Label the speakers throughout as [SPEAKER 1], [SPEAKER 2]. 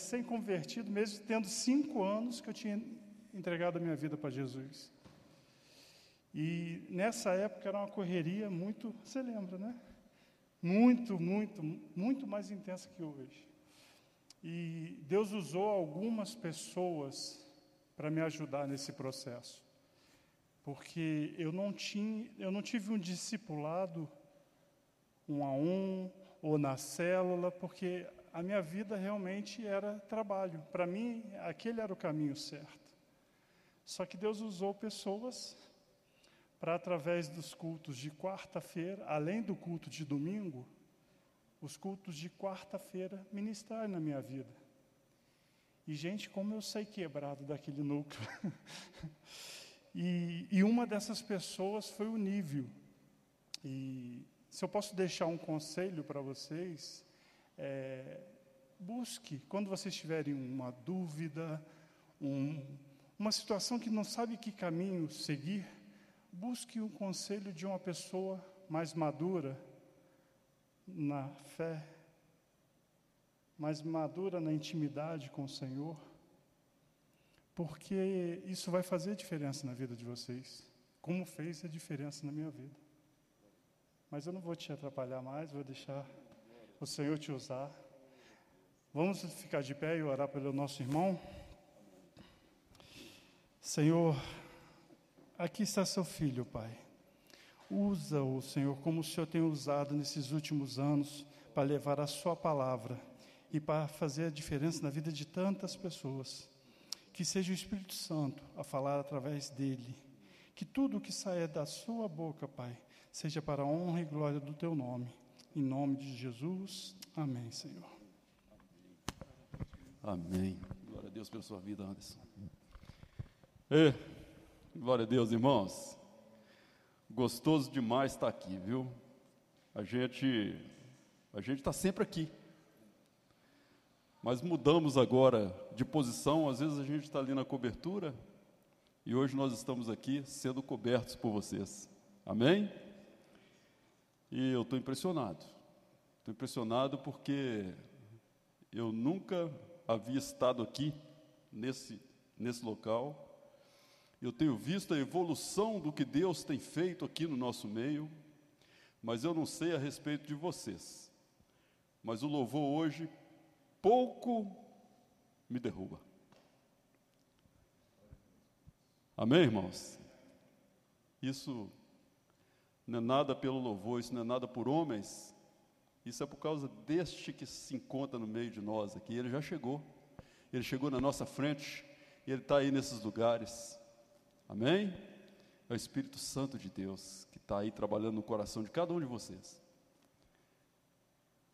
[SPEAKER 1] recém-convertido, mesmo tendo cinco anos que eu tinha entregado a minha vida para Jesus. E nessa época era uma correria muito, você lembra, né? Muito, muito, muito mais intensa que hoje. E Deus usou algumas pessoas para me ajudar nesse processo. Porque eu não tinha, eu não tive um discipulado um a um ou na célula, porque a minha vida realmente era trabalho. Para mim, aquele era o caminho certo. Só que Deus usou pessoas para, através dos cultos de quarta-feira, além do culto de domingo, os cultos de quarta-feira ministrar na minha vida. E, gente, como eu saí quebrado daquele núcleo. e, e, uma dessas pessoas foi o Nível. E se eu posso deixar um conselho para vocês, é, busque, quando vocês tiverem uma dúvida, um, uma situação que não sabe que caminho seguir, busque um conselho de uma pessoa mais madura na fé, mais madura na intimidade com o Senhor, porque isso vai fazer diferença na vida de vocês, como fez a diferença na minha vida. Mas eu não vou te atrapalhar mais, vou deixar o Senhor te usar. Vamos ficar de pé e orar pelo nosso irmão. Senhor, aqui está seu filho, Pai. Usa-o, Senhor, como o Senhor tem usado nesses últimos anos para levar a Sua palavra e para fazer a diferença na vida de tantas pessoas. Que seja o Espírito Santo a falar através dele. Que tudo que saia da Sua boca, Pai, seja para a honra e glória do Teu nome. Em nome de Jesus. Amém, Senhor.
[SPEAKER 2] Amém. Glória a Deus pela sua vida, Anderson. E, glória a Deus, irmãos. Gostoso demais estar aqui, viu? A gente a gente está sempre aqui. Mas mudamos agora de posição, às vezes a gente está ali na cobertura e hoje nós estamos aqui sendo cobertos por vocês. Amém? E eu estou impressionado. Estou impressionado porque eu nunca havia estado aqui nesse, nesse local eu tenho visto a evolução do que Deus tem feito aqui no nosso meio, mas eu não sei a respeito de vocês. Mas o louvor hoje pouco me derruba. Amém, irmãos? Isso não é nada pelo louvor, isso não é nada por homens, isso é por causa deste que se encontra no meio de nós aqui. Ele já chegou, ele chegou na nossa frente, ele está aí nesses lugares. Amém? É o Espírito Santo de Deus que está aí trabalhando no coração de cada um de vocês.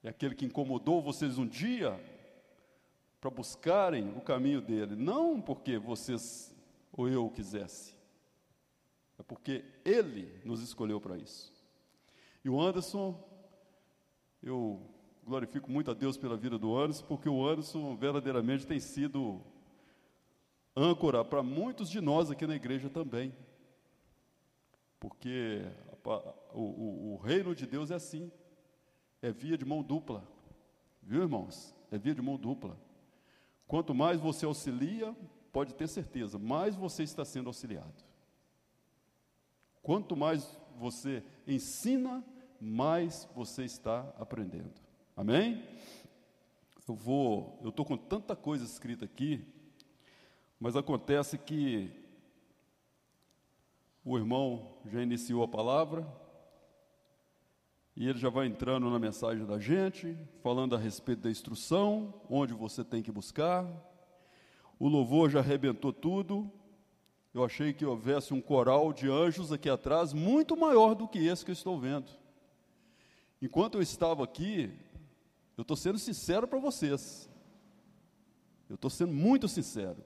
[SPEAKER 2] É aquele que incomodou vocês um dia para buscarem o caminho dele, não porque vocês ou eu quisesse, porque ele nos escolheu para isso. E o Anderson, eu glorifico muito a Deus pela vida do Anderson, porque o Anderson verdadeiramente tem sido âncora para muitos de nós aqui na igreja também. Porque o, o, o, reino de Deus é assim, é via de mão dupla, viu irmãos? É via de mão dupla. Quanto mais você auxilia, pode ter certeza, mais você está sendo auxiliado. Quanto mais você ensina, mais você está aprendendo. Amém? Eu vou, eu estou com tanta coisa escrita aqui, mas acontece que o irmão já iniciou a palavra e ele já vai entrando na mensagem da gente, falando a respeito da instrução, onde você tem que buscar. O louvor já arrebentou tudo. Eu achei que houvesse um coral de anjos aqui atrás, muito maior do que esse que eu estou vendo. Enquanto eu estava aqui, eu estou sendo sincero para vocês. Eu estou sendo muito sincero.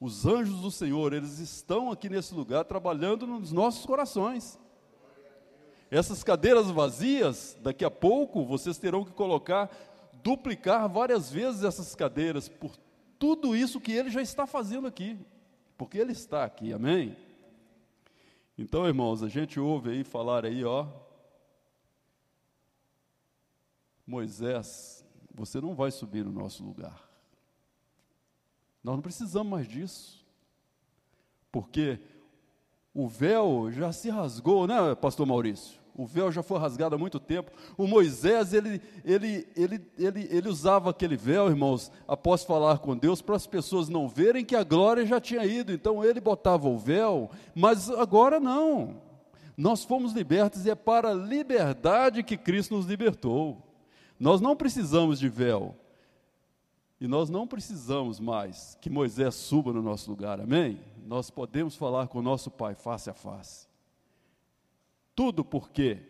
[SPEAKER 2] Os anjos do Senhor, eles estão aqui nesse lugar trabalhando nos nossos corações. Essas cadeiras vazias, daqui a pouco vocês terão que colocar, duplicar várias vezes essas cadeiras, por tudo isso que ele já está fazendo aqui, porque ele está aqui, amém? Então, irmãos, a gente ouve aí falar aí, ó, Moisés, você não vai subir no nosso lugar. Nós não precisamos mais disso. Porque o véu já se rasgou, né, pastor Maurício? O véu já foi rasgado há muito tempo. O Moisés, ele, ele, ele, ele, ele usava aquele véu, irmãos, após falar com Deus, para as pessoas não verem que a glória já tinha ido. Então ele botava o véu, mas agora não. Nós fomos libertos e é para a liberdade que Cristo nos libertou. Nós não precisamos de véu. E nós não precisamos mais que Moisés suba no nosso lugar, amém? Nós podemos falar com o nosso Pai face a face. Tudo porque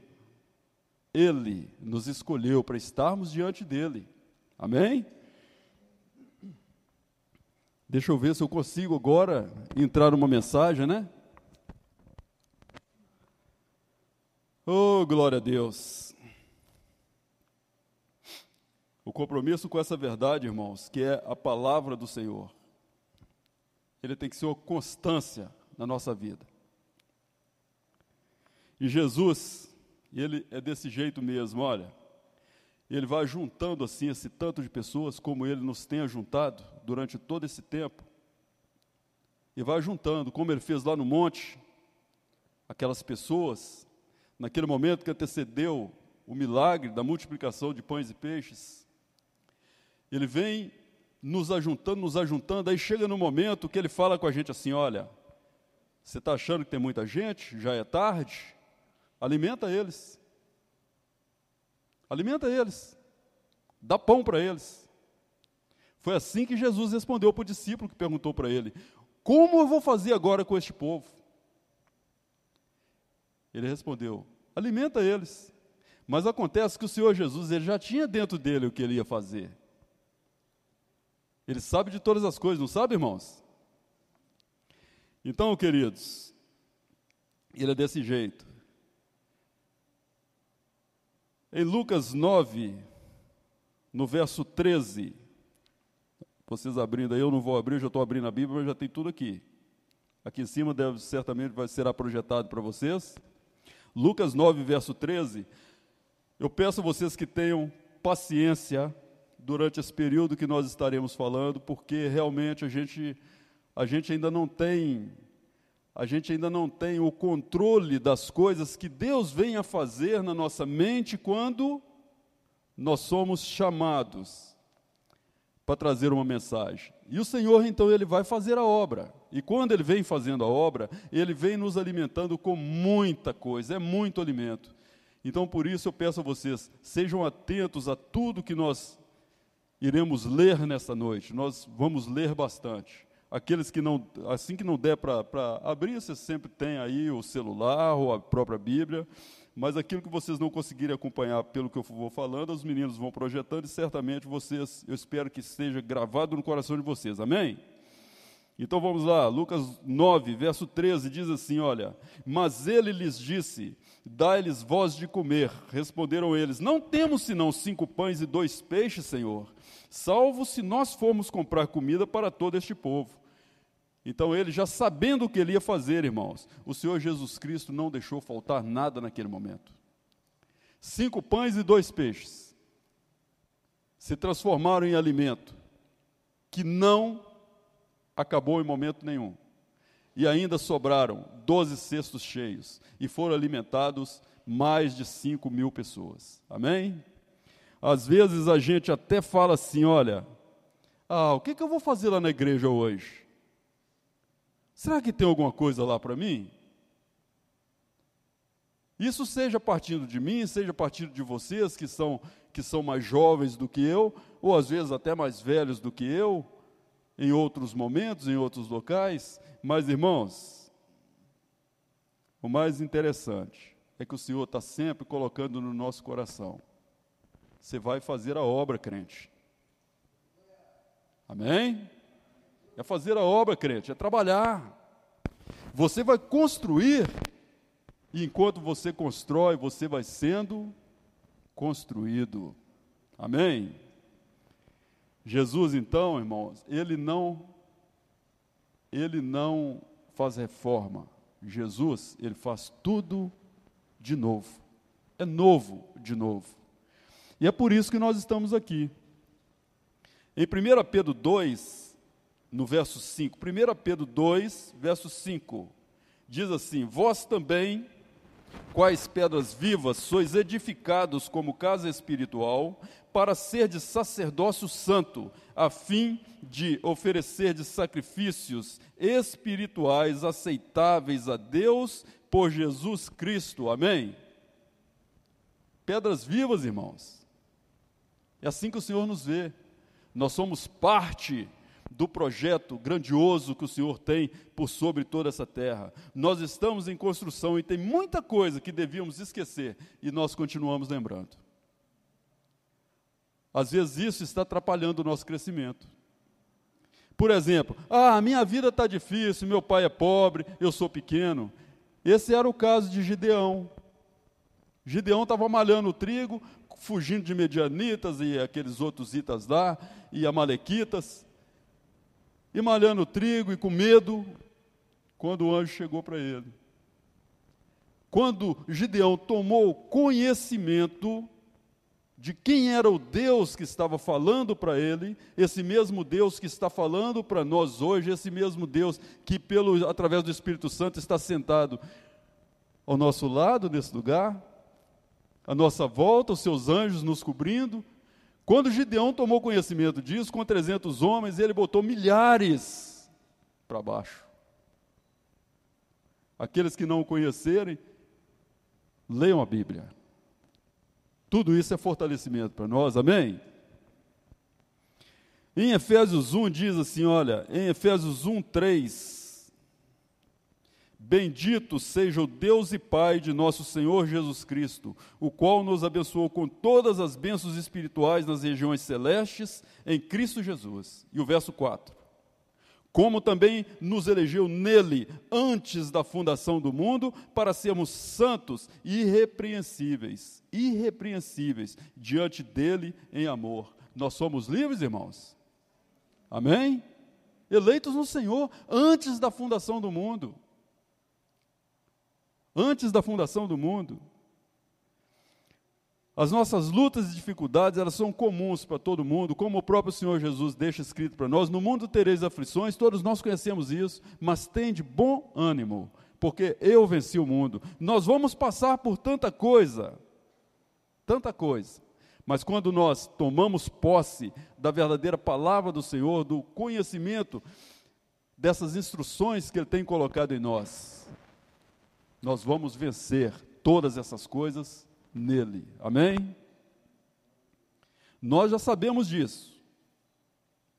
[SPEAKER 2] Ele nos escolheu para estarmos diante dEle, amém? Deixa eu ver se eu consigo agora entrar numa mensagem, né? Oh, glória a Deus. O compromisso com essa verdade, irmãos, que é a palavra do Senhor, ele tem que ser uma constância na nossa vida. E Jesus, ele é desse jeito mesmo, olha. Ele vai juntando assim esse tanto de pessoas como ele nos tenha juntado durante todo esse tempo. E vai juntando, como ele fez lá no monte, aquelas pessoas, naquele momento que antecedeu o milagre da multiplicação de pães e peixes, ele vem nos ajuntando, nos ajuntando, aí chega no momento que ele fala com a gente assim: olha, você está achando que tem muita gente? Já é tarde? Alimenta eles. Alimenta eles. Dá pão para eles. Foi assim que Jesus respondeu para o discípulo que perguntou para ele: Como eu vou fazer agora com este povo? Ele respondeu: Alimenta eles. Mas acontece que o Senhor Jesus ele já tinha dentro dele o que ele ia fazer. Ele sabe de todas as coisas, não sabe, irmãos? Então, queridos, ele é desse jeito. Em Lucas 9, no verso 13, vocês abrindo aí, eu não vou abrir, já estou abrindo a Bíblia, mas já tem tudo aqui. Aqui em cima deve certamente vai será projetado para vocês. Lucas 9, verso 13. Eu peço a vocês que tenham paciência durante esse período que nós estaremos falando, porque realmente a gente, a gente ainda não tem a gente ainda não tem o controle das coisas que Deus vem a fazer na nossa mente quando nós somos chamados para trazer uma mensagem. E o Senhor, então, ele vai fazer a obra. E quando ele vem fazendo a obra, ele vem nos alimentando com muita coisa, é muito alimento. Então, por isso, eu peço a vocês, sejam atentos a tudo que nós iremos ler nessa noite. Nós vamos ler bastante. Aqueles que não, assim que não der para abrir, você sempre tem aí o celular ou a própria Bíblia. Mas aquilo que vocês não conseguirem acompanhar pelo que eu vou falando, os meninos vão projetando e certamente vocês, eu espero que esteja gravado no coração de vocês. Amém? Então vamos lá, Lucas 9, verso 13 diz assim: Olha, mas ele lhes disse: Dai-lhes voz de comer. Responderam eles: Não temos senão cinco pães e dois peixes, Senhor salvo se nós formos comprar comida para todo este povo. Então ele, já sabendo o que ele ia fazer, irmãos, o Senhor Jesus Cristo não deixou faltar nada naquele momento. Cinco pães e dois peixes se transformaram em alimento que não acabou em momento nenhum. E ainda sobraram doze cestos cheios e foram alimentados mais de cinco mil pessoas. Amém? Às vezes a gente até fala assim: olha, ah, o que, que eu vou fazer lá na igreja hoje? Será que tem alguma coisa lá para mim? Isso seja partindo de mim, seja partindo de vocês que são, que são mais jovens do que eu, ou às vezes até mais velhos do que eu, em outros momentos, em outros locais. Mas, irmãos, o mais interessante é que o Senhor está sempre colocando no nosso coração você vai fazer a obra, crente. Amém? É fazer a obra, crente, é trabalhar. Você vai construir, e enquanto você constrói, você vai sendo construído. Amém? Jesus, então, irmãos, ele não ele não faz reforma. Jesus, ele faz tudo de novo. É novo de novo. E é por isso que nós estamos aqui. Em 1 Pedro 2, no verso 5. 1 Pedro 2, verso 5. Diz assim: Vós também, quais pedras vivas, sois edificados como casa espiritual, para ser de sacerdócio santo, a fim de oferecer de sacrifícios espirituais aceitáveis a Deus por Jesus Cristo. Amém? Pedras vivas, irmãos. É assim que o Senhor nos vê. Nós somos parte do projeto grandioso que o Senhor tem por sobre toda essa terra. Nós estamos em construção e tem muita coisa que devíamos esquecer e nós continuamos lembrando. Às vezes isso está atrapalhando o nosso crescimento. Por exemplo, ah, minha vida está difícil, meu pai é pobre, eu sou pequeno. Esse era o caso de Gideão. Gideão estava malhando o trigo, fugindo de medianitas e aqueles outros itas lá, e amalequitas, e malhando trigo e com medo, quando o anjo chegou para ele. Quando Gideão tomou conhecimento de quem era o Deus que estava falando para ele, esse mesmo Deus que está falando para nós hoje, esse mesmo Deus que pelo através do Espírito Santo está sentado ao nosso lado nesse lugar, à nossa volta, os seus anjos nos cobrindo. Quando Gideão tomou conhecimento disso, com 300 homens, ele botou milhares para baixo. Aqueles que não o conhecerem, leiam a Bíblia. Tudo isso é fortalecimento para nós, amém? Em Efésios 1 diz assim: olha, em Efésios 1, 3. Bendito seja o Deus e Pai de nosso Senhor Jesus Cristo, o qual nos abençoou com todas as bênçãos espirituais nas regiões celestes em Cristo Jesus. E o verso 4 como também nos elegeu nele antes da fundação do mundo, para sermos santos e irrepreensíveis, irrepreensíveis diante dele em amor. Nós somos livres, irmãos? Amém? Eleitos no Senhor antes da fundação do mundo. Antes da fundação do mundo. As nossas lutas e dificuldades, elas são comuns para todo mundo, como o próprio Senhor Jesus deixa escrito para nós, no mundo tereis aflições, todos nós conhecemos isso, mas tem de bom ânimo, porque eu venci o mundo. Nós vamos passar por tanta coisa, tanta coisa, mas quando nós tomamos posse da verdadeira palavra do Senhor, do conhecimento dessas instruções que Ele tem colocado em nós, nós vamos vencer todas essas coisas nele. Amém? Nós já sabemos disso.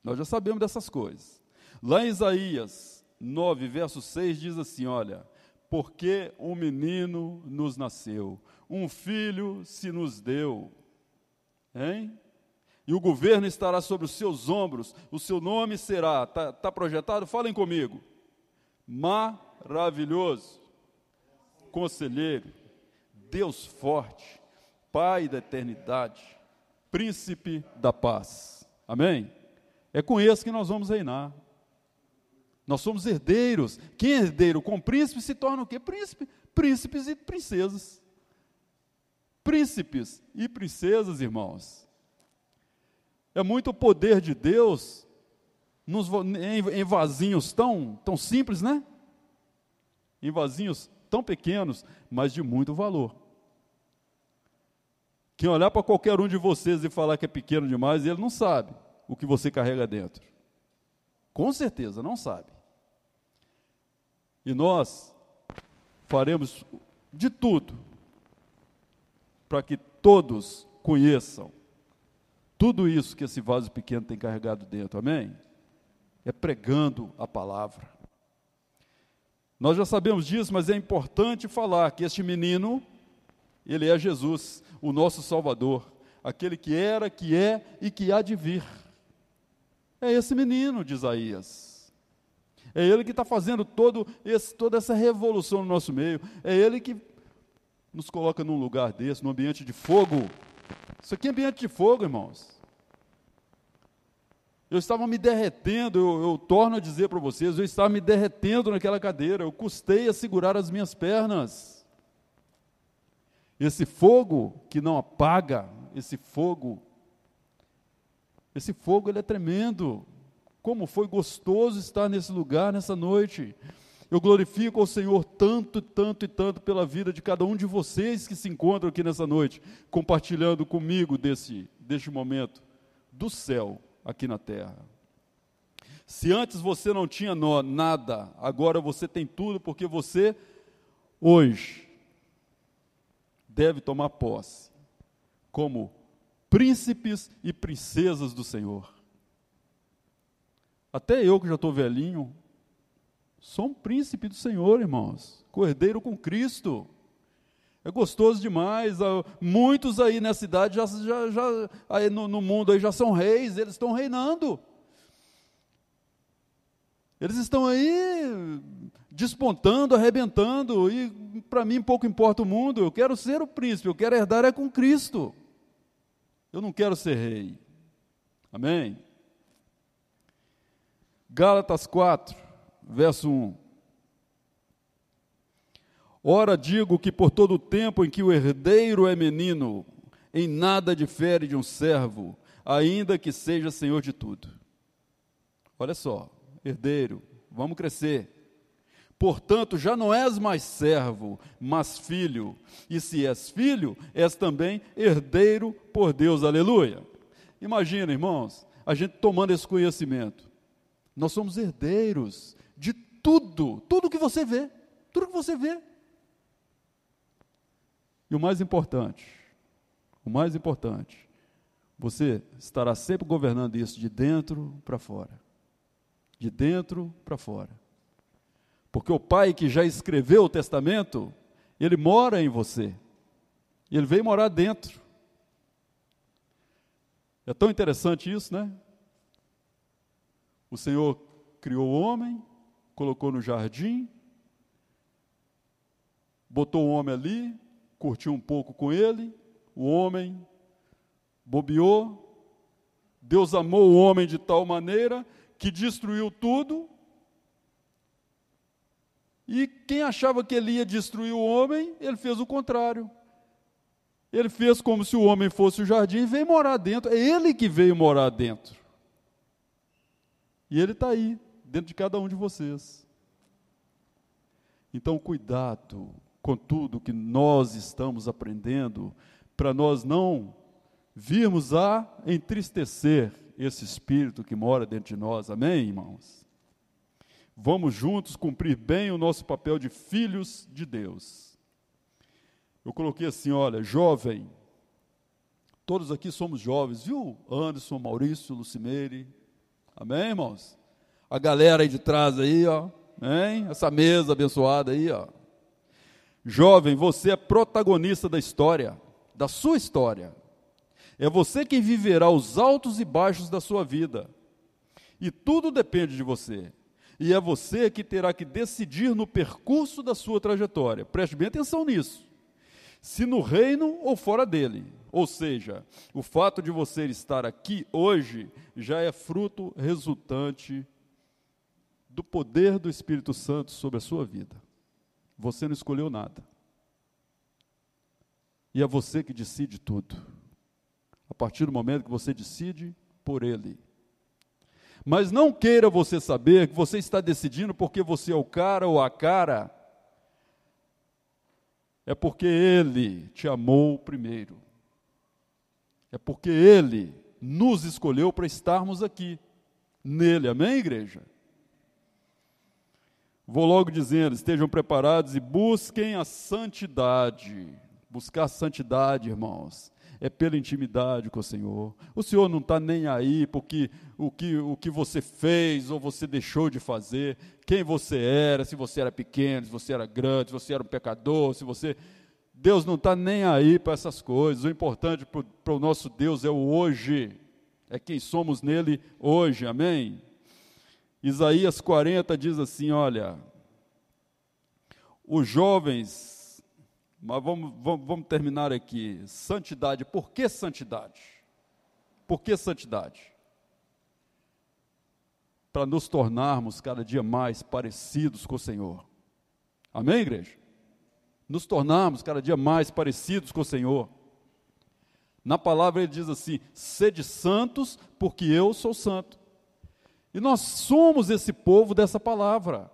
[SPEAKER 2] Nós já sabemos dessas coisas. Lá em Isaías 9, verso 6 diz assim: Olha, porque um menino nos nasceu, um filho se nos deu, hein? E o governo estará sobre os seus ombros, o seu nome será, está tá projetado? Falem comigo. Maravilhoso, conselheiro, Deus forte, Pai da eternidade, Príncipe da paz. Amém? É com esse que nós vamos reinar. Nós somos herdeiros. Quem é herdeiro com príncipe se torna o quê? Príncipe. Príncipes e princesas. Príncipes e princesas, irmãos. É muito o poder de Deus nos, em, em vasinhos tão, tão simples, né? Em vasinhos tão pequenos, mas de muito valor. Quem olhar para qualquer um de vocês e falar que é pequeno demais, ele não sabe o que você carrega dentro. Com certeza, não sabe. E nós faremos de tudo para que todos conheçam tudo isso que esse vaso pequeno tem carregado dentro, amém? É pregando a palavra. Nós já sabemos disso, mas é importante falar que este menino ele é Jesus, o nosso Salvador, aquele que era, que é e que há de vir. É esse menino de Isaías. É ele que está fazendo todo esse, toda essa revolução no nosso meio. É ele que nos coloca num lugar desse, num ambiente de fogo. Isso aqui é ambiente de fogo, irmãos. Eu estava me derretendo, eu, eu torno a dizer para vocês, eu estava me derretendo naquela cadeira, eu custei a segurar as minhas pernas. Esse fogo que não apaga, esse fogo, esse fogo ele é tremendo. Como foi gostoso estar nesse lugar, nessa noite. Eu glorifico ao Senhor tanto, tanto e tanto pela vida de cada um de vocês que se encontram aqui nessa noite, compartilhando comigo desse, deste momento do céu aqui na terra. Se antes você não tinha nada, agora você tem tudo, porque você, hoje, deve tomar posse como príncipes e princesas do Senhor. Até eu que já estou velhinho, sou um príncipe do Senhor, irmãos. Cordeiro com Cristo. É gostoso demais. Ah, muitos aí nessa cidade, já, já, já aí no, no mundo aí já são reis, eles estão reinando. Eles estão aí despontando, arrebentando, e para mim pouco importa o mundo. Eu quero ser o príncipe, eu quero herdar é com Cristo. Eu não quero ser rei. Amém? Gálatas 4, verso 1. Ora, digo que por todo o tempo em que o herdeiro é menino, em nada difere de um servo, ainda que seja senhor de tudo. Olha só, herdeiro, vamos crescer. Portanto, já não és mais servo, mas filho. E se és filho, és também herdeiro por Deus. Aleluia. Imagina, irmãos, a gente tomando esse conhecimento. Nós somos herdeiros de tudo, tudo que você vê, tudo que você vê. E o mais importante, o mais importante, você estará sempre governando isso de dentro para fora. De dentro para fora. Porque o pai que já escreveu o testamento, ele mora em você. Ele veio morar dentro. É tão interessante isso, né? O Senhor criou o homem, colocou no jardim, botou o homem ali, curtiu um pouco com ele, o homem bobeou. Deus amou o homem de tal maneira que destruiu tudo. E quem achava que ele ia destruir o homem, ele fez o contrário. Ele fez como se o homem fosse o jardim e veio morar dentro. É ele que veio morar dentro. E Ele está aí, dentro de cada um de vocês. Então, cuidado com tudo que nós estamos aprendendo, para nós não virmos a entristecer esse espírito que mora dentro de nós. Amém, irmãos? Vamos juntos cumprir bem o nosso papel de filhos de Deus. Eu coloquei assim: olha, jovem, todos aqui somos jovens, viu? Anderson, Maurício, Lucimeire, Amém, irmãos? A galera aí de trás aí, ó. Hein? Essa mesa abençoada aí, ó. Jovem, você é protagonista da história, da sua história. É você quem viverá os altos e baixos da sua vida. E tudo depende de você. E é você que terá que decidir no percurso da sua trajetória. Preste bem atenção nisso. Se no reino ou fora dele. Ou seja, o fato de você estar aqui hoje já é fruto resultante do poder do Espírito Santo sobre a sua vida. Você não escolheu nada. E é você que decide tudo. A partir do momento que você decide por Ele. Mas não queira você saber que você está decidindo porque você é o cara ou a cara. É porque Ele te amou primeiro. É porque Ele nos escolheu para estarmos aqui, nele, amém, igreja? Vou logo dizendo: estejam preparados e busquem a santidade. Buscar santidade, irmãos, é pela intimidade com o Senhor. O Senhor não está nem aí porque o que, o que você fez ou você deixou de fazer, quem você era, se você era pequeno, se você era grande, se você era um pecador, se você Deus não está nem aí para essas coisas. O importante para o nosso Deus é o hoje, é quem somos nele hoje, amém? Isaías 40 diz assim: olha, os jovens, mas vamos, vamos, vamos terminar aqui. Santidade, por que santidade? Por que santidade? Para nos tornarmos cada dia mais parecidos com o Senhor. Amém, igreja? nos tornarmos cada dia mais parecidos com o Senhor. Na palavra ele diz assim: sede santos, porque eu sou santo. E nós somos esse povo dessa palavra.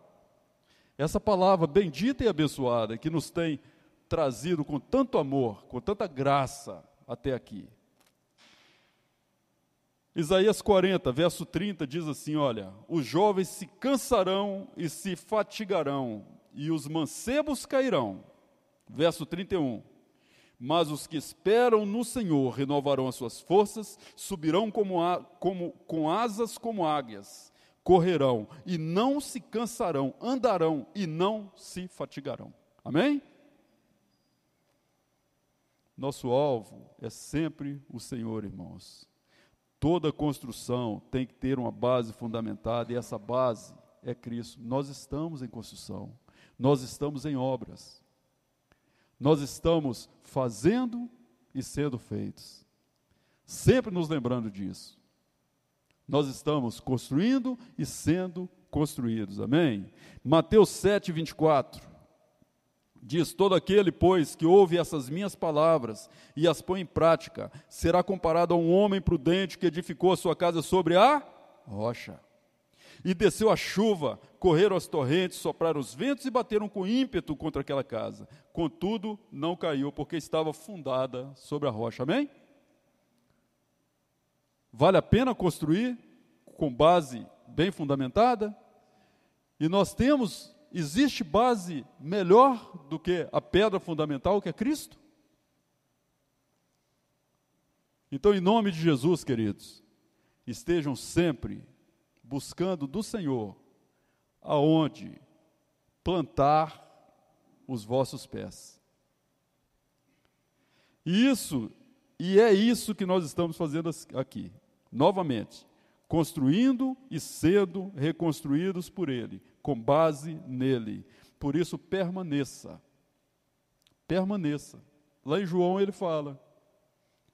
[SPEAKER 2] Essa palavra bendita e abençoada que nos tem trazido com tanto amor, com tanta graça até aqui. Isaías 40, verso 30 diz assim: Olha, os jovens se cansarão e se fatigarão, e os mancebos cairão. Verso 31. Mas os que esperam no Senhor renovarão as suas forças, subirão como, a, como, com asas como águias, correrão e não se cansarão, andarão e não se fatigarão. Amém? Nosso alvo é sempre o Senhor, irmãos. Toda construção tem que ter uma base fundamentada e essa base é Cristo. Nós estamos em construção, nós estamos em obras, nós estamos fazendo e sendo feitos. Sempre nos lembrando disso. Nós estamos construindo e sendo construídos. Amém? Mateus 7, 24. Diz: Todo aquele, pois, que ouve essas minhas palavras e as põe em prática, será comparado a um homem prudente que edificou a sua casa sobre a rocha. E desceu a chuva, correram as torrentes, sopraram os ventos e bateram com ímpeto contra aquela casa. Contudo, não caiu, porque estava fundada sobre a rocha. Amém? Vale a pena construir com base bem fundamentada? E nós temos existe base melhor do que a pedra fundamental que é Cristo? Então, em nome de Jesus, queridos, estejam sempre buscando do Senhor aonde plantar os vossos pés. Isso, e é isso que nós estamos fazendo aqui, novamente, construindo e sendo reconstruídos por Ele, com base nele. Por isso, permaneça. Permaneça. Lá em João ele fala: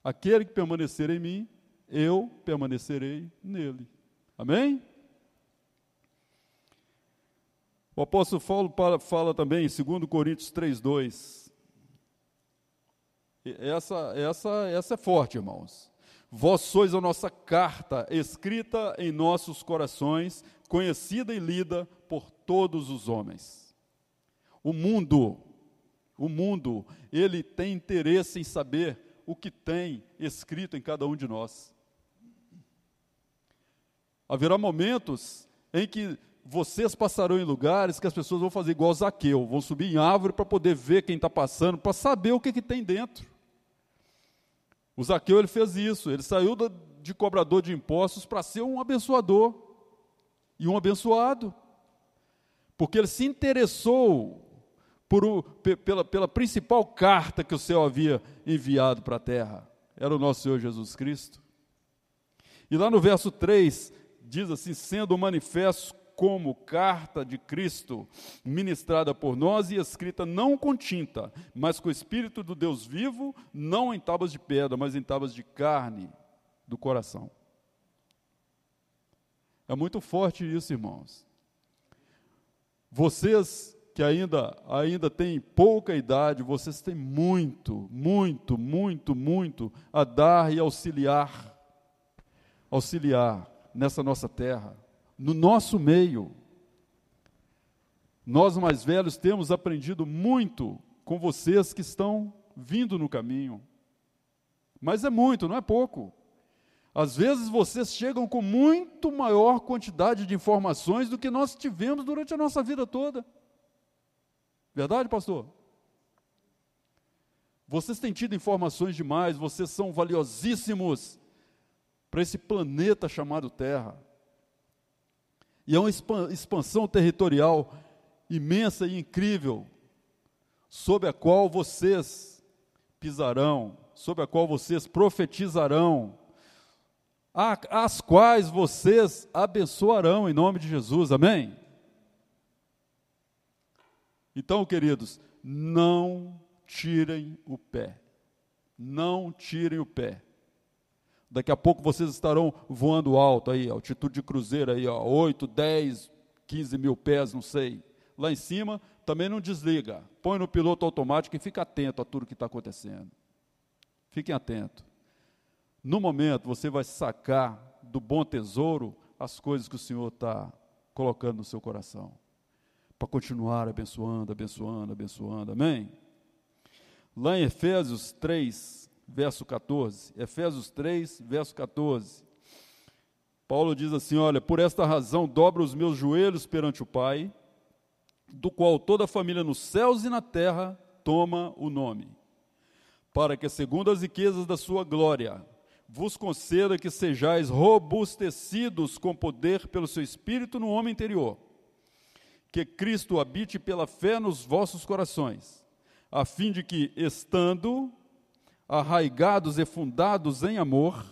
[SPEAKER 2] Aquele que permanecer em mim, eu permanecerei nele. Amém? O apóstolo Paulo fala também em 2 Coríntios 3,2. Essa, essa, essa é forte, irmãos. Vós sois a nossa carta, escrita em nossos corações, conhecida e lida por todos os homens. O mundo, o mundo, ele tem interesse em saber o que tem escrito em cada um de nós. Haverá momentos em que vocês passarão em lugares que as pessoas vão fazer igual Zaqueu, vão subir em árvore para poder ver quem está passando, para saber o que, que tem dentro. O Zaqueu ele fez isso, ele saiu de cobrador de impostos para ser um abençoador e um abençoado, porque ele se interessou por, pela, pela principal carta que o céu havia enviado para a terra, era o nosso Senhor Jesus Cristo. E lá no verso 3 diz assim: sendo manifesto como carta de Cristo, ministrada por nós e escrita não com tinta, mas com o Espírito do Deus vivo, não em tábuas de pedra, mas em tábuas de carne do coração. É muito forte isso, irmãos. Vocês que ainda, ainda têm pouca idade, vocês têm muito, muito, muito, muito a dar e auxiliar, auxiliar nessa nossa terra no nosso meio. Nós mais velhos temos aprendido muito com vocês que estão vindo no caminho. Mas é muito, não é pouco. Às vezes vocês chegam com muito maior quantidade de informações do que nós tivemos durante a nossa vida toda. Verdade, pastor? Vocês têm tido informações demais, vocês são valiosíssimos para esse planeta chamado Terra. E é uma expansão territorial imensa e incrível, sobre a qual vocês pisarão, sobre a qual vocês profetizarão, as quais vocês abençoarão em nome de Jesus, amém? Então, queridos, não tirem o pé, não tirem o pé. Daqui a pouco vocês estarão voando alto aí, altitude de cruzeiro aí, ó, 8, 10, 15 mil pés, não sei. Lá em cima, também não desliga. Põe no piloto automático e fica atento a tudo que está acontecendo. Fiquem atentos. No momento, você vai sacar do bom tesouro as coisas que o Senhor está colocando no seu coração. Para continuar abençoando, abençoando, abençoando. Amém? Lá em Efésios 3, verso 14. Efésios 3, verso 14. Paulo diz assim: Olha, por esta razão dobro os meus joelhos perante o Pai, do qual toda a família nos céus e na terra toma o nome, para que, segundo as riquezas da sua glória, vos conceda que sejais robustecidos com poder pelo seu espírito no homem interior, que Cristo habite pela fé nos vossos corações a fim de que, estando arraigados e fundados em amor,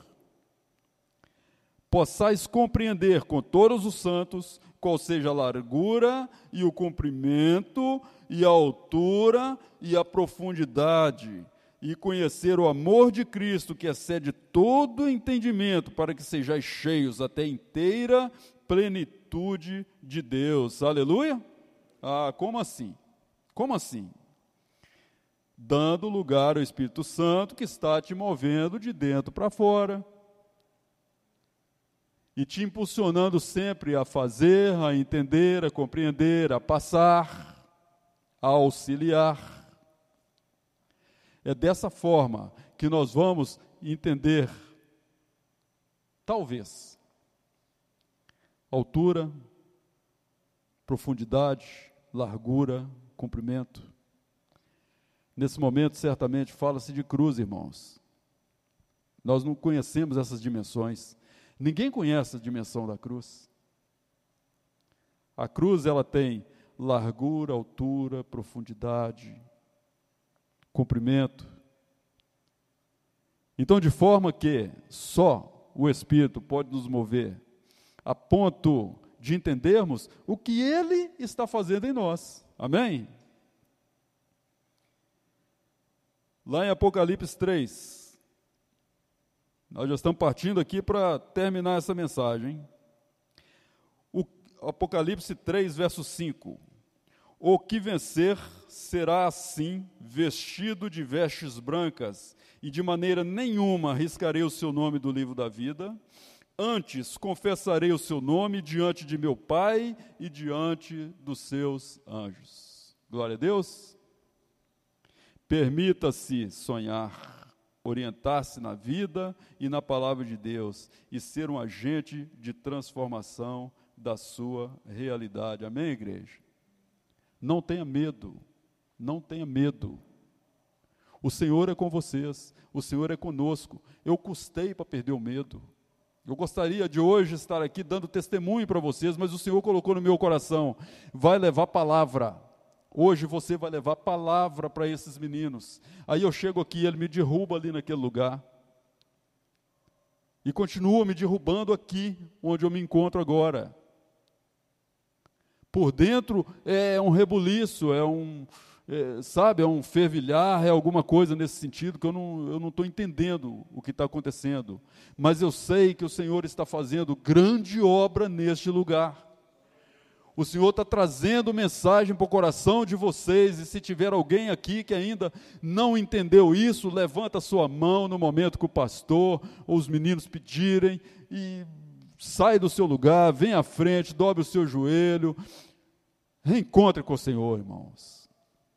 [SPEAKER 2] possais compreender com todos os santos qual seja a largura e o comprimento e a altura e a profundidade, e conhecer o amor de Cristo que excede todo entendimento, para que sejais cheios até inteira plenitude de Deus. Aleluia? Ah, como assim? Como assim? Dando lugar ao Espírito Santo que está te movendo de dentro para fora e te impulsionando sempre a fazer, a entender, a compreender, a passar, a auxiliar. É dessa forma que nós vamos entender, talvez, altura, profundidade, largura, comprimento. Nesse momento, certamente, fala-se de cruz, irmãos. Nós não conhecemos essas dimensões. Ninguém conhece a dimensão da cruz. A cruz, ela tem largura, altura, profundidade, comprimento. Então, de forma que só o Espírito pode nos mover a ponto de entendermos o que Ele está fazendo em nós. Amém? Lá em Apocalipse 3. Nós já estamos partindo aqui para terminar essa mensagem. O Apocalipse 3, verso 5. O que vencer será assim, vestido de vestes brancas, e de maneira nenhuma arriscarei o seu nome do livro da vida. Antes confessarei o seu nome diante de meu Pai e diante dos seus anjos. Glória a Deus. Permita-se sonhar, orientar-se na vida e na palavra de Deus e ser um agente de transformação da sua realidade. Amém, igreja? Não tenha medo, não tenha medo. O Senhor é com vocês, o Senhor é conosco. Eu custei para perder o medo. Eu gostaria de hoje estar aqui dando testemunho para vocês, mas o Senhor colocou no meu coração: vai levar palavra Hoje você vai levar palavra para esses meninos. Aí eu chego aqui, ele me derruba ali naquele lugar. E continua me derrubando aqui, onde eu me encontro agora. Por dentro é um rebuliço, é um, é, sabe, é um fervilhar, é alguma coisa nesse sentido que eu não estou não entendendo o que está acontecendo. Mas eu sei que o Senhor está fazendo grande obra neste lugar. O Senhor está trazendo mensagem para o coração de vocês, e se tiver alguém aqui que ainda não entendeu isso, levanta sua mão no momento que o pastor ou os meninos pedirem, e sai do seu lugar, vem à frente, dobre o seu joelho, reencontre com o Senhor, irmãos,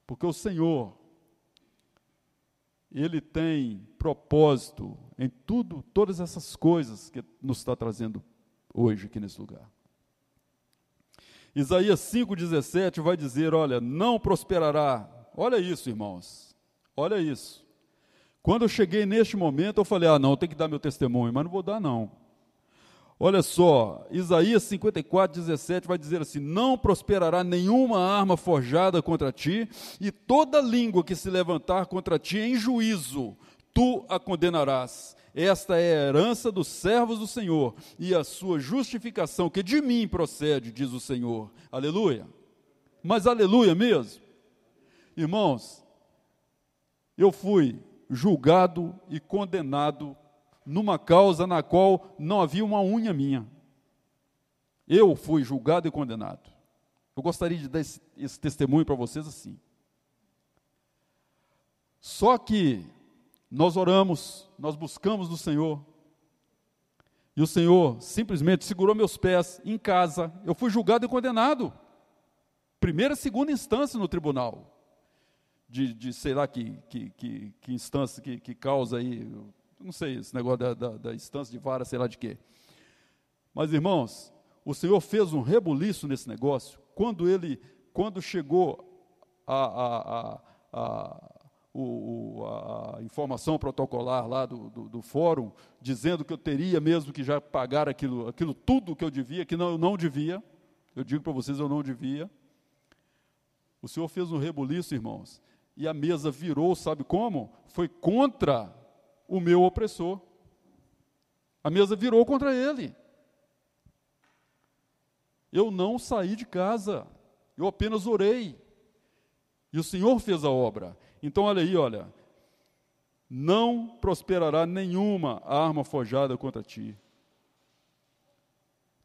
[SPEAKER 2] porque o Senhor, Ele tem propósito em tudo, todas essas coisas que nos está trazendo hoje aqui nesse lugar. Isaías 5,17 vai dizer: Olha, não prosperará. Olha isso, irmãos. Olha isso. Quando eu cheguei neste momento, eu falei: Ah, não, eu tenho que dar meu testemunho, mas não vou dar, não. Olha só, Isaías 54, 17 vai dizer assim: Não prosperará nenhuma arma forjada contra ti, e toda língua que se levantar contra ti em juízo, tu a condenarás. Esta é a herança dos servos do Senhor e a sua justificação, que de mim procede, diz o Senhor. Aleluia. Mas aleluia mesmo. Irmãos, eu fui julgado e condenado numa causa na qual não havia uma unha minha. Eu fui julgado e condenado. Eu gostaria de dar esse, esse testemunho para vocês assim. Só que nós oramos, nós buscamos do Senhor. E o Senhor simplesmente segurou meus pés em casa. Eu fui julgado e condenado. Primeira e segunda instância no tribunal. De, de sei lá que, que, que, que instância que, que, causa aí, não sei, esse negócio da, da, da instância de vara, sei lá de quê. Mas, irmãos, o Senhor fez um rebuliço nesse negócio quando ele, quando chegou a, a, a, a o, a informação protocolar lá do, do, do, fórum, dizendo que eu teria mesmo que já pagar aquilo, aquilo tudo que eu devia, que não, eu não devia. Eu digo para vocês, eu não devia. O Senhor fez um rebuliço, irmãos, e a mesa virou, sabe como? Foi contra o meu opressor. A mesa virou contra ele. Eu não saí de casa, eu apenas orei. E o Senhor fez a obra. Então, olha aí, olha. Não prosperará nenhuma arma forjada contra ti.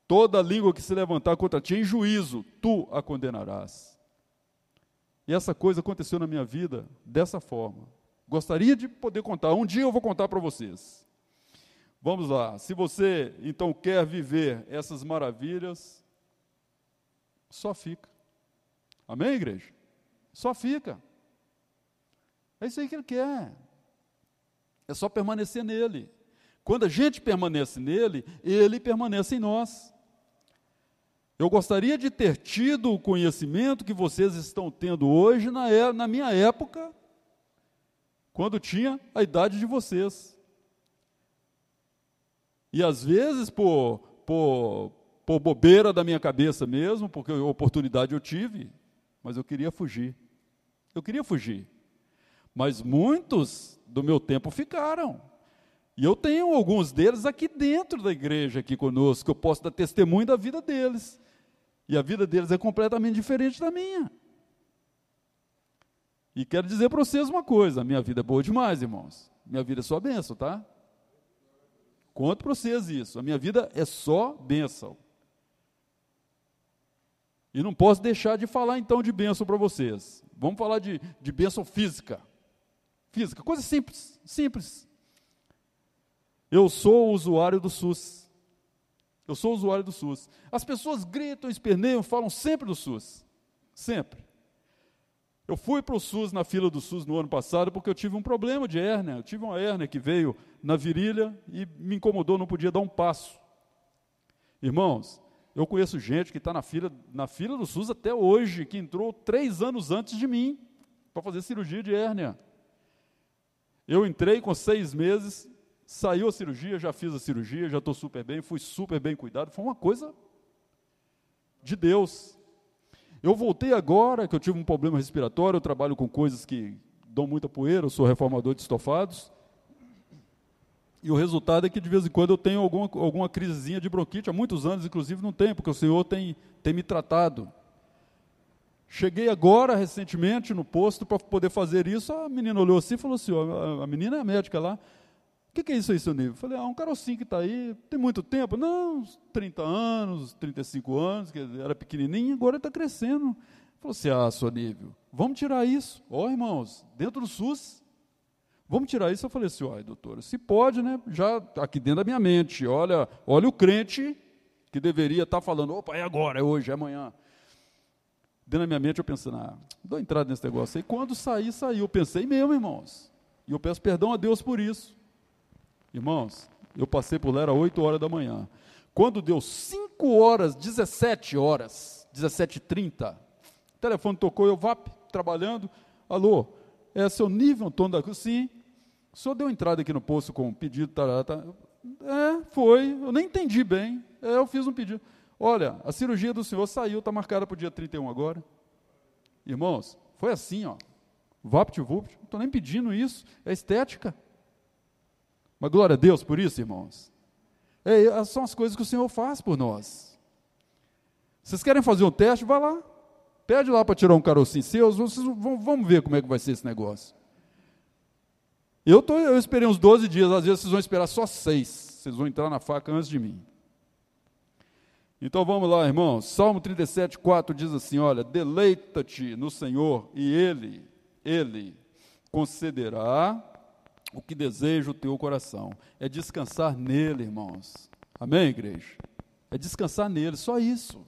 [SPEAKER 2] Toda língua que se levantar contra ti em juízo, tu a condenarás. E essa coisa aconteceu na minha vida dessa forma. Gostaria de poder contar. Um dia eu vou contar para vocês. Vamos lá. Se você então quer viver essas maravilhas, só fica. Amém, igreja? Só fica. É isso aí que ele quer. É só permanecer nele. Quando a gente permanece nele, ele permanece em nós. Eu gostaria de ter tido o conhecimento que vocês estão tendo hoje na, é, na minha época, quando tinha a idade de vocês. E às vezes, por, por, por bobeira da minha cabeça mesmo, porque oportunidade eu tive, mas eu queria fugir. Eu queria fugir. Mas muitos do meu tempo ficaram. E eu tenho alguns deles aqui dentro da igreja, aqui conosco, eu posso dar testemunho da vida deles. E a vida deles é completamente diferente da minha. E quero dizer para vocês uma coisa: a minha vida é boa demais, irmãos. Minha vida é só bênção, tá? Conto para vocês isso. A minha vida é só bênção. E não posso deixar de falar então de bênção para vocês. Vamos falar de, de bênção física física, coisa simples, simples. Eu sou usuário do SUS. Eu sou usuário do SUS. As pessoas gritam, esperneiam, falam sempre do SUS. Sempre. Eu fui para o SUS na fila do SUS no ano passado porque eu tive um problema de hérnia. Eu tive uma hérnia que veio na virilha e me incomodou, não podia dar um passo. Irmãos, eu conheço gente que está na fila, na fila do SUS até hoje, que entrou três anos antes de mim para fazer cirurgia de hérnia. Eu entrei com seis meses, saiu a cirurgia, já fiz a cirurgia, já estou super bem, fui super bem cuidado. Foi uma coisa de Deus. Eu voltei agora, que eu tive um problema respiratório, eu trabalho com coisas que dão muita poeira, eu sou reformador de estofados. E o resultado é que de vez em quando eu tenho alguma, alguma crisezinha de bronquite, há muitos anos, inclusive, não tenho, porque o Senhor tem, tem me tratado. Cheguei agora, recentemente, no posto para poder fazer isso. A menina olhou assim e falou assim: a menina é médica lá. O que, que, é isso aí, seu nível? Falei, ah, um carocinho que está aí, tem muito tempo? Não, uns 30 anos, 35 anos, que era pequenininho, agora está crescendo. Falou assim, ah, seu nível, vamos tirar isso. Ó, oh, irmãos, dentro do SUS, vamos tirar isso. Eu falei assim, olha, doutora, se pode, né, já aqui dentro da minha mente, olha, olha o crente que deveria estar tá falando, opa, é agora, é hoje, é amanhã. Dentro da minha mente eu pensando, ah, dou entrada nesse negócio. E quando saí, saiu. Eu pensei mesmo, irmãos. E eu peço perdão a Deus por isso. Irmãos, eu passei por lá, era 8 horas da manhã. Quando deu 5 horas, 17 horas, 17h30, o telefone tocou, eu vá trabalhando. Alô, é seu nível, Antônio da Cruz? Sim. O senhor deu entrada aqui no posto com um pedido, tá. É, foi. Eu nem entendi bem. É, eu fiz um pedido. Olha, a cirurgia do senhor saiu, está marcada para o dia 31 agora. Irmãos, foi assim, ó. Vapt-vupt, não estou nem pedindo isso, é estética. Mas glória a Deus por isso, irmãos. É, são as coisas que o Senhor faz por nós. Vocês querem fazer um teste? Vá lá. Pede lá para tirar um carocinho seu, vocês vão, vamos ver como é que vai ser esse negócio. Eu, tô, eu esperei uns 12 dias, às vezes vocês vão esperar só seis. Vocês vão entrar na faca antes de mim. Então vamos lá, irmãos. Salmo 37, 4 diz assim: Olha, deleita-te no Senhor e Ele, Ele concederá o que deseja o teu coração. É descansar nele, irmãos. Amém, igreja? É descansar nele, só isso.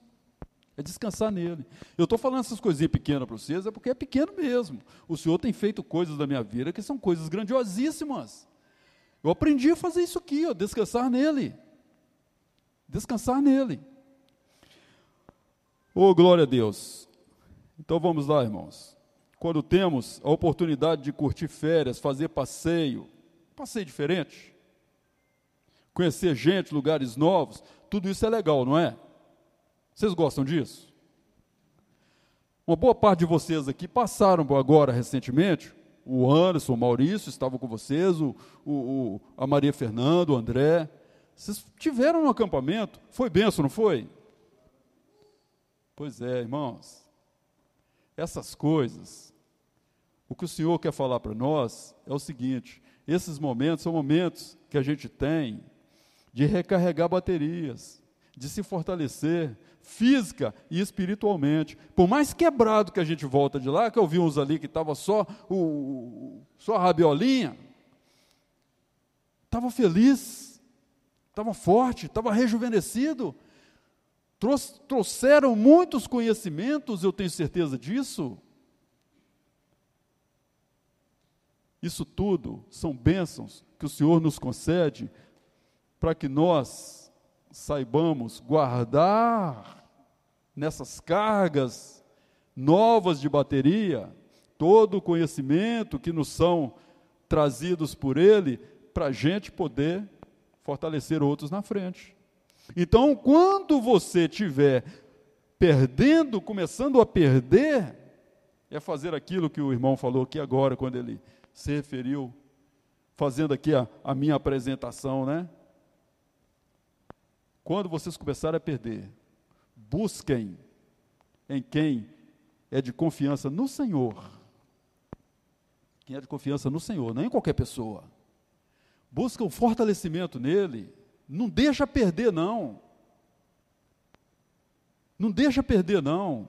[SPEAKER 2] É descansar nele. Eu estou falando essas coisinhas pequenas para vocês, é porque é pequeno mesmo. O Senhor tem feito coisas da minha vida que são coisas grandiosíssimas. Eu aprendi a fazer isso aqui, ó, descansar nele. Descansar nele. Oh, glória a Deus. Então vamos lá, irmãos. Quando temos a oportunidade de curtir férias, fazer passeio, passeio diferente, conhecer gente, lugares novos, tudo isso é legal, não é? Vocês gostam disso? Uma boa parte de vocês aqui passaram agora recentemente. O Anderson, o Maurício estavam com vocês, o, o, a Maria Fernanda, o André. Vocês tiveram um acampamento? Foi benção, não foi? Pois é, irmãos. Essas coisas, o que o Senhor quer falar para nós é o seguinte: esses momentos são momentos que a gente tem de recarregar baterias, de se fortalecer física e espiritualmente. Por mais quebrado que a gente volta de lá, que eu vi uns ali que estava só o só a rabiolinha, estava feliz, estava forte, estava rejuvenescido. Trouxeram muitos conhecimentos, eu tenho certeza disso. Isso tudo são bênçãos que o Senhor nos concede para que nós saibamos guardar nessas cargas novas de bateria todo o conhecimento que nos são trazidos por Ele, para a gente poder fortalecer outros na frente. Então, quando você estiver perdendo, começando a perder, é fazer aquilo que o irmão falou aqui agora, quando ele se referiu, fazendo aqui a, a minha apresentação, né? Quando vocês começarem a perder, busquem em quem é de confiança no Senhor. Quem é de confiança no Senhor, não em qualquer pessoa. Busca um fortalecimento nele. Não deixa perder, não. Não deixa perder, não.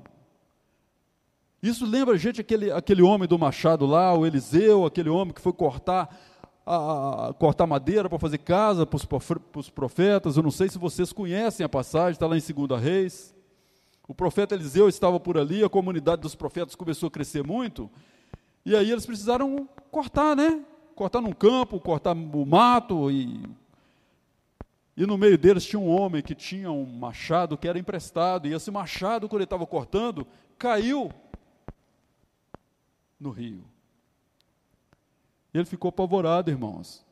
[SPEAKER 2] Isso lembra a gente aquele, aquele homem do machado lá, o Eliseu, aquele homem que foi cortar a, a cortar madeira para fazer casa para os profetas. Eu não sei se vocês conhecem a passagem, está lá em 2 Reis. O profeta Eliseu estava por ali, a comunidade dos profetas começou a crescer muito, e aí eles precisaram cortar, né? Cortar num campo, cortar o mato, e, e no meio deles tinha um homem que tinha um machado que era emprestado, e esse machado, quando ele estava cortando, caiu no rio. Ele ficou apavorado, irmãos,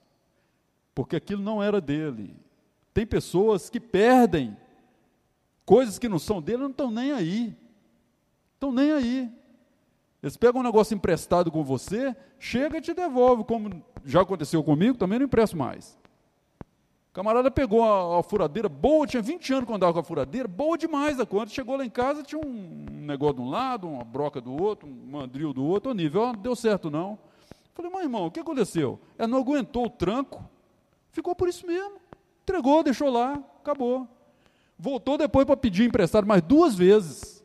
[SPEAKER 2] porque aquilo não era dele. Tem pessoas que perdem coisas que não são dele, não estão nem aí. Estão nem aí. Eles pegam um negócio emprestado com você, chega e te devolve, como já aconteceu comigo, também não empresto mais. O camarada pegou a, a, furadeira boa, tinha 20 anos quando andava com a furadeira, boa demais a conta. Chegou lá em casa, tinha um negócio de um lado, uma broca do outro, um mandril do outro, o nível, não deu certo não. Falei, mas irmão, o que aconteceu? Ela não aguentou o tranco, ficou por isso mesmo. Entregou, deixou lá, acabou. Voltou depois para pedir emprestado mais duas vezes.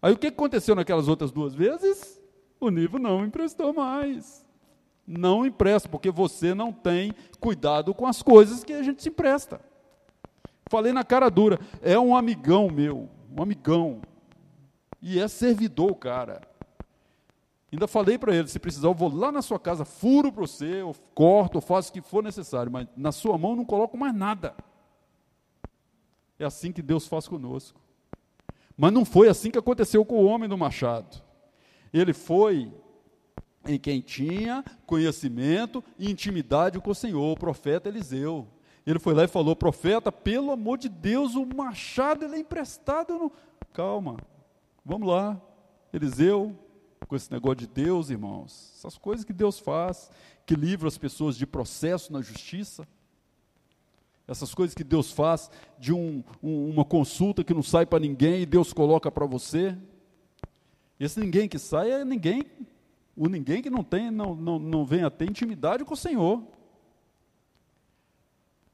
[SPEAKER 2] Aí o que aconteceu naquelas outras duas vezes? O nível não emprestou mais. Não empresta, porque você não tem cuidado com as coisas que a gente se empresta. Falei na cara dura, é um amigão meu, um amigão. E é servidor, cara. Ainda falei para ele, se precisar, eu vou lá na sua casa, furo para você, ou corto, ou faço o que for necessário, mas na sua mão não coloco mais nada. É assim que Deus faz conosco. Mas não foi assim que aconteceu com o homem do machado. Ele foi em quem tinha conhecimento e intimidade com o Senhor, o profeta Eliseu. Ele foi lá e falou: profeta, pelo amor de Deus, o machado ele é emprestado. Não... Calma, vamos lá. Eliseu, com esse negócio de Deus, irmãos. Essas coisas que Deus faz, que livra as pessoas de processo na justiça. Essas coisas que Deus faz de um, um, uma consulta que não sai para ninguém e Deus coloca para você. Esse ninguém que sai é ninguém, o ninguém que não tem, não, não, não vem a ter intimidade com o Senhor.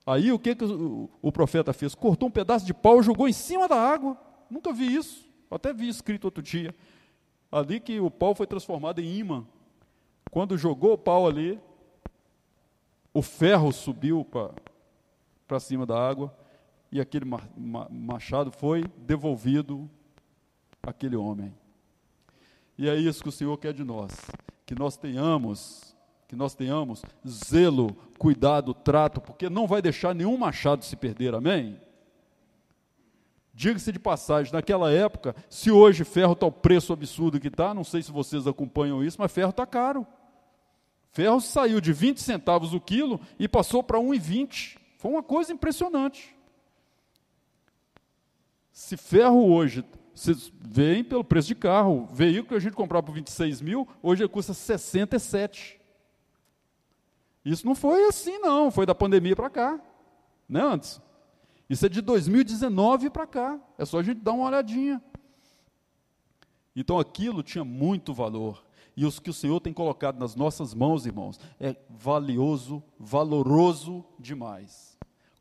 [SPEAKER 2] Aí o que, que o, o profeta fez? Cortou um pedaço de pau e jogou em cima da água. Nunca vi isso. Até vi escrito outro dia ali que o pau foi transformado em imã. Quando jogou o pau ali, o ferro subiu para cima da água e aquele machado foi devolvido àquele homem. E é isso que o Senhor quer de nós, que nós tenhamos, que nós tenhamos zelo, cuidado, trato, porque não vai deixar nenhum machado se perder, amém? Diga-se de passagem, naquela época, se hoje ferro está o preço absurdo que está, não sei se vocês acompanham isso, mas ferro está caro. Ferro saiu de 20 centavos o quilo e passou para 1,20. Foi uma coisa impressionante. Se ferro hoje, vocês veem pelo preço de carro, o veículo que a gente comprava por 26 mil, hoje custa 67. Isso não foi assim, não, foi da pandemia para cá, né, antes? Isso é de 2019 para cá, é só a gente dar uma olhadinha. Então aquilo tinha muito valor. E os que o Senhor tem colocado nas nossas mãos, irmãos, é valioso, valoroso demais.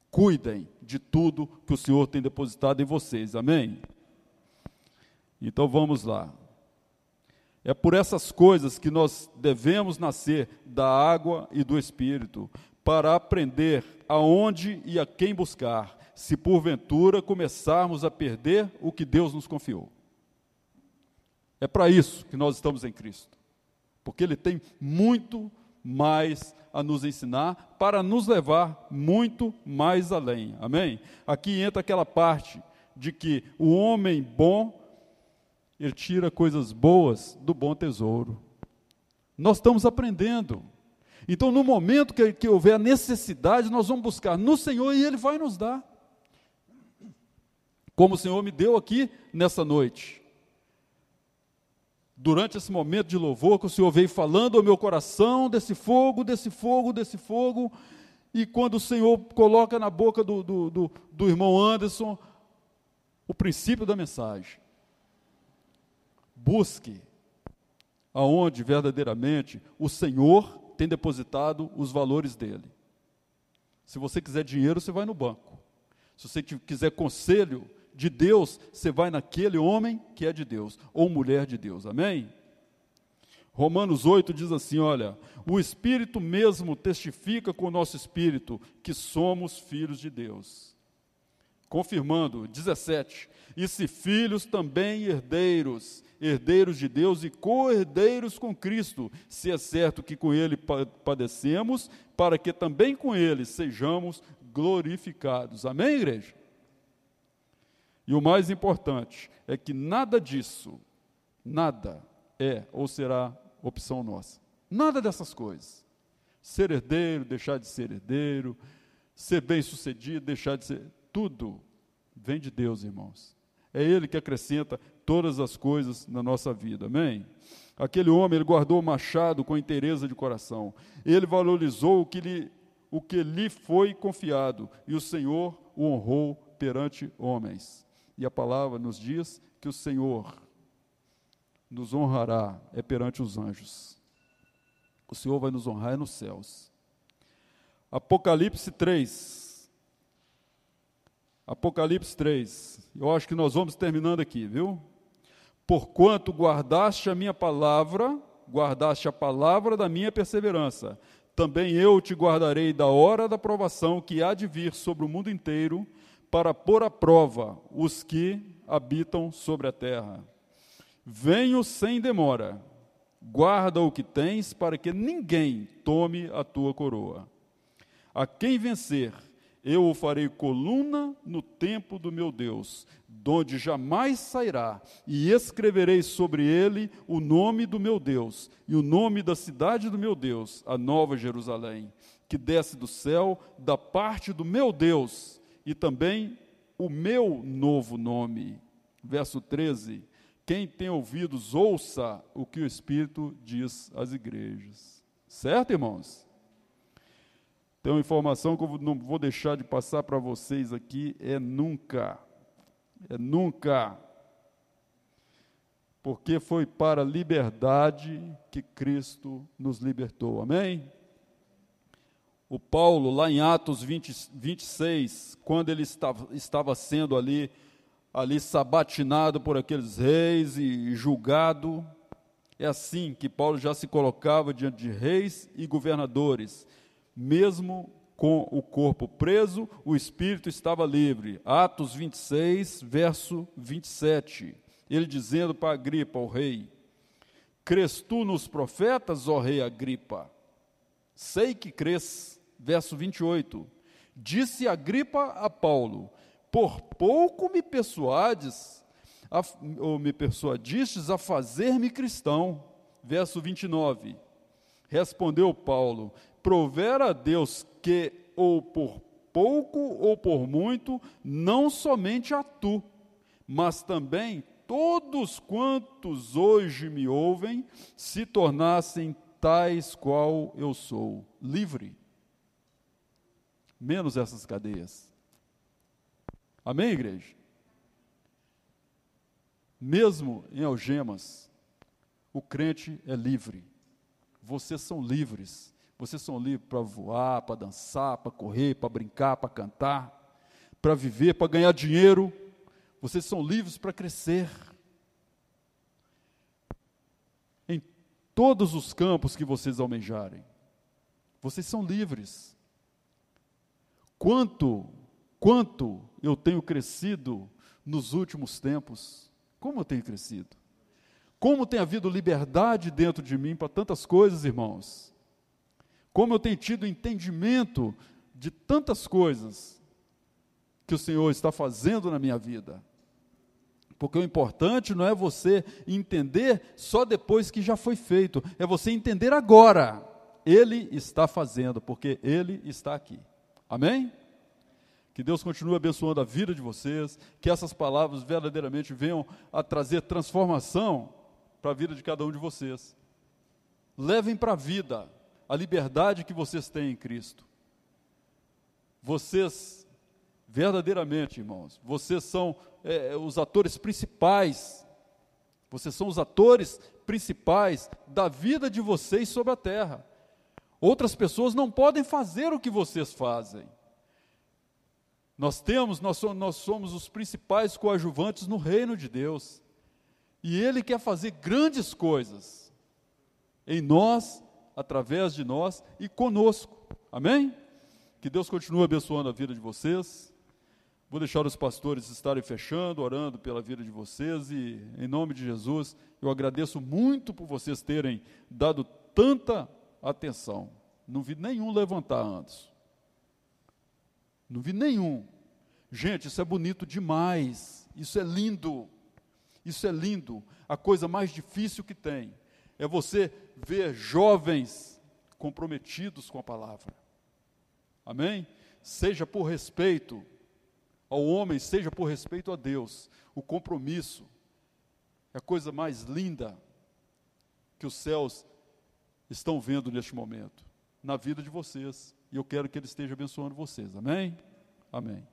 [SPEAKER 2] Cuidem de tudo que o Senhor tem depositado em vocês, amém? Então vamos lá. É por essas coisas que nós devemos nascer da água e do Espírito, para aprender aonde e a quem buscar, se porventura começarmos a perder o que Deus nos confiou. É para isso que nós estamos em Cristo, porque Ele tem muito mais a nos ensinar para nos levar muito mais além. Amém? Aqui entra aquela parte de que o homem bom ele tira coisas boas do bom tesouro. Nós estamos aprendendo. Então, no momento que, que houver a necessidade, nós vamos buscar no Senhor e Ele vai nos dar como o Senhor me deu aqui nessa noite. Durante esse momento de louvor, que o Senhor veio falando ao meu coração desse fogo, desse fogo, desse fogo, e quando o Senhor coloca na boca do, do, do, do irmão Anderson o princípio da mensagem. Busque aonde verdadeiramente o Senhor tem depositado os valores dele. Se você quiser dinheiro, você vai no banco. Se você quiser conselho, de Deus, você vai naquele homem que é de Deus, ou mulher de Deus. Amém? Romanos 8 diz assim: olha, o Espírito mesmo testifica com o nosso espírito que somos filhos de Deus. Confirmando, 17: e se filhos também herdeiros, herdeiros de Deus e co-herdeiros com Cristo, se é certo que com Ele padecemos, para que também com Ele sejamos glorificados. Amém, igreja? E o mais importante é que nada disso, nada é ou será opção nossa. Nada dessas coisas. Ser herdeiro, deixar de ser herdeiro, ser bem-sucedido, deixar de ser. Tudo vem de Deus, irmãos. É Ele que acrescenta todas as coisas na nossa vida. Amém? Aquele homem, ele guardou o machado com inteireza de coração. Ele valorizou o que lhe, o que lhe foi confiado e o Senhor o honrou perante homens. E a palavra nos diz que o Senhor nos honrará é perante os anjos. O Senhor vai nos honrar é nos céus. Apocalipse 3. Apocalipse 3. Eu acho que nós vamos terminando aqui, viu? Porquanto guardaste a minha palavra, guardaste a palavra da minha perseverança, também eu te guardarei da hora da provação que há de vir sobre o mundo inteiro para pôr à prova os que habitam sobre a terra. Venho sem demora, guarda o que tens, para que ninguém tome a tua coroa. A quem vencer, eu o farei coluna no templo do meu Deus, donde jamais sairá, e escreverei sobre ele o nome do meu Deus e o nome da cidade do meu Deus, a nova Jerusalém, que desce do céu da parte do meu Deus e também o meu novo nome. Verso 13: Quem tem ouvidos, ouça o que o Espírito diz às igrejas. Certo, irmãos? Tem uma informação que eu não vou deixar de passar para vocês aqui: é nunca, é nunca. Porque foi para a liberdade que Cristo nos libertou. Amém? o Paulo, lá em Atos 20, 26, quando ele estava, estava sendo ali, ali sabatinado por aqueles reis e julgado, é assim que Paulo já se colocava diante de reis e governadores, mesmo com o corpo preso, o espírito estava livre. Atos 26, verso 27. Ele dizendo para Agripa, o rei: Crês tu nos profetas, ó rei Agripa? Sei que crês. Verso 28. Disse Agripa a Paulo: Por pouco me persuades, a, ou me persuadistes a fazer-me cristão. Verso 29. Respondeu Paulo: Provera a Deus que, ou por pouco ou por muito, não somente a tu, mas também todos quantos hoje me ouvem se tornassem tais qual eu sou, livre menos essas cadeias. Amém, igreja? Mesmo em algemas, o crente é livre. Vocês são livres. Vocês são livres para voar, para dançar, para correr, para brincar, para cantar, para viver, para ganhar dinheiro. Vocês são livres para crescer. Em todos os campos que vocês almejarem. Vocês são livres. Quanto, quanto eu tenho crescido nos últimos tempos. Como eu tenho crescido. Como tem havido liberdade dentro de mim para tantas coisas, irmãos. Como eu tenho tido entendimento de tantas coisas que o Senhor está fazendo na minha vida. Porque o importante não é você entender só depois que já foi feito, é você entender agora. Ele está fazendo, porque Ele está aqui. Amém? Que Deus continue abençoando a vida de vocês, que essas palavras verdadeiramente venham a trazer transformação para a vida de cada um de vocês. Levem para a vida a liberdade que vocês têm em Cristo. Vocês, verdadeiramente, irmãos, vocês são é, os atores principais, vocês são os atores principais da vida de vocês sobre a terra. Outras pessoas não podem fazer o que vocês fazem. Nós temos, nós somos, nós somos os principais coadjuvantes no reino de Deus. E Ele quer fazer grandes coisas em nós, através de nós e conosco. Amém? Que Deus continue abençoando a vida de vocês. Vou deixar os pastores estarem fechando, orando pela vida de vocês e, em nome de Jesus, eu agradeço muito por vocês terem dado tanta atenção. Não vi nenhum levantar antes. Não vi nenhum. Gente, isso é bonito demais. Isso é lindo. Isso é lindo. A coisa mais difícil que tem é você ver jovens comprometidos com a palavra. Amém? Seja por respeito ao homem, seja por respeito a Deus. O compromisso é a coisa mais linda que os céus estão vendo neste momento, na vida de vocês. E eu quero que Ele esteja abençoando vocês. Amém? Amém.